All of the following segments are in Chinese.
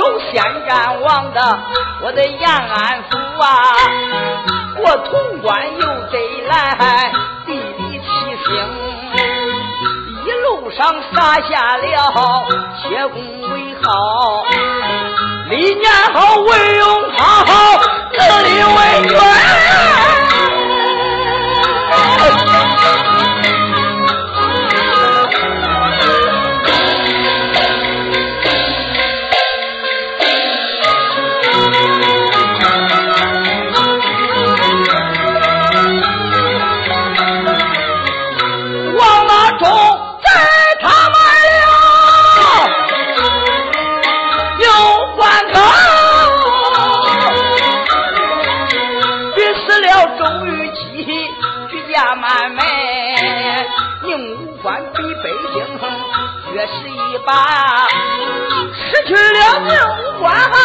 守先战王的，我的延安府啊，过潼关又得来地理七星，一路上洒下了铁公为号，李年好为用好，自立为失去了命官，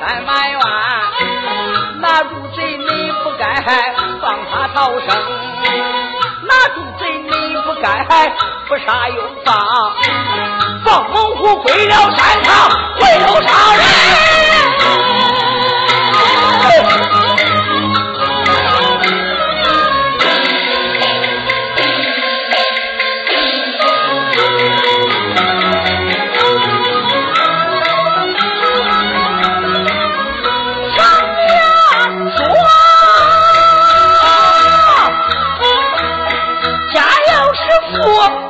三百万，那主贼你不该放他逃生，那主贼你不该不杀又放，放猛虎归了山堂，我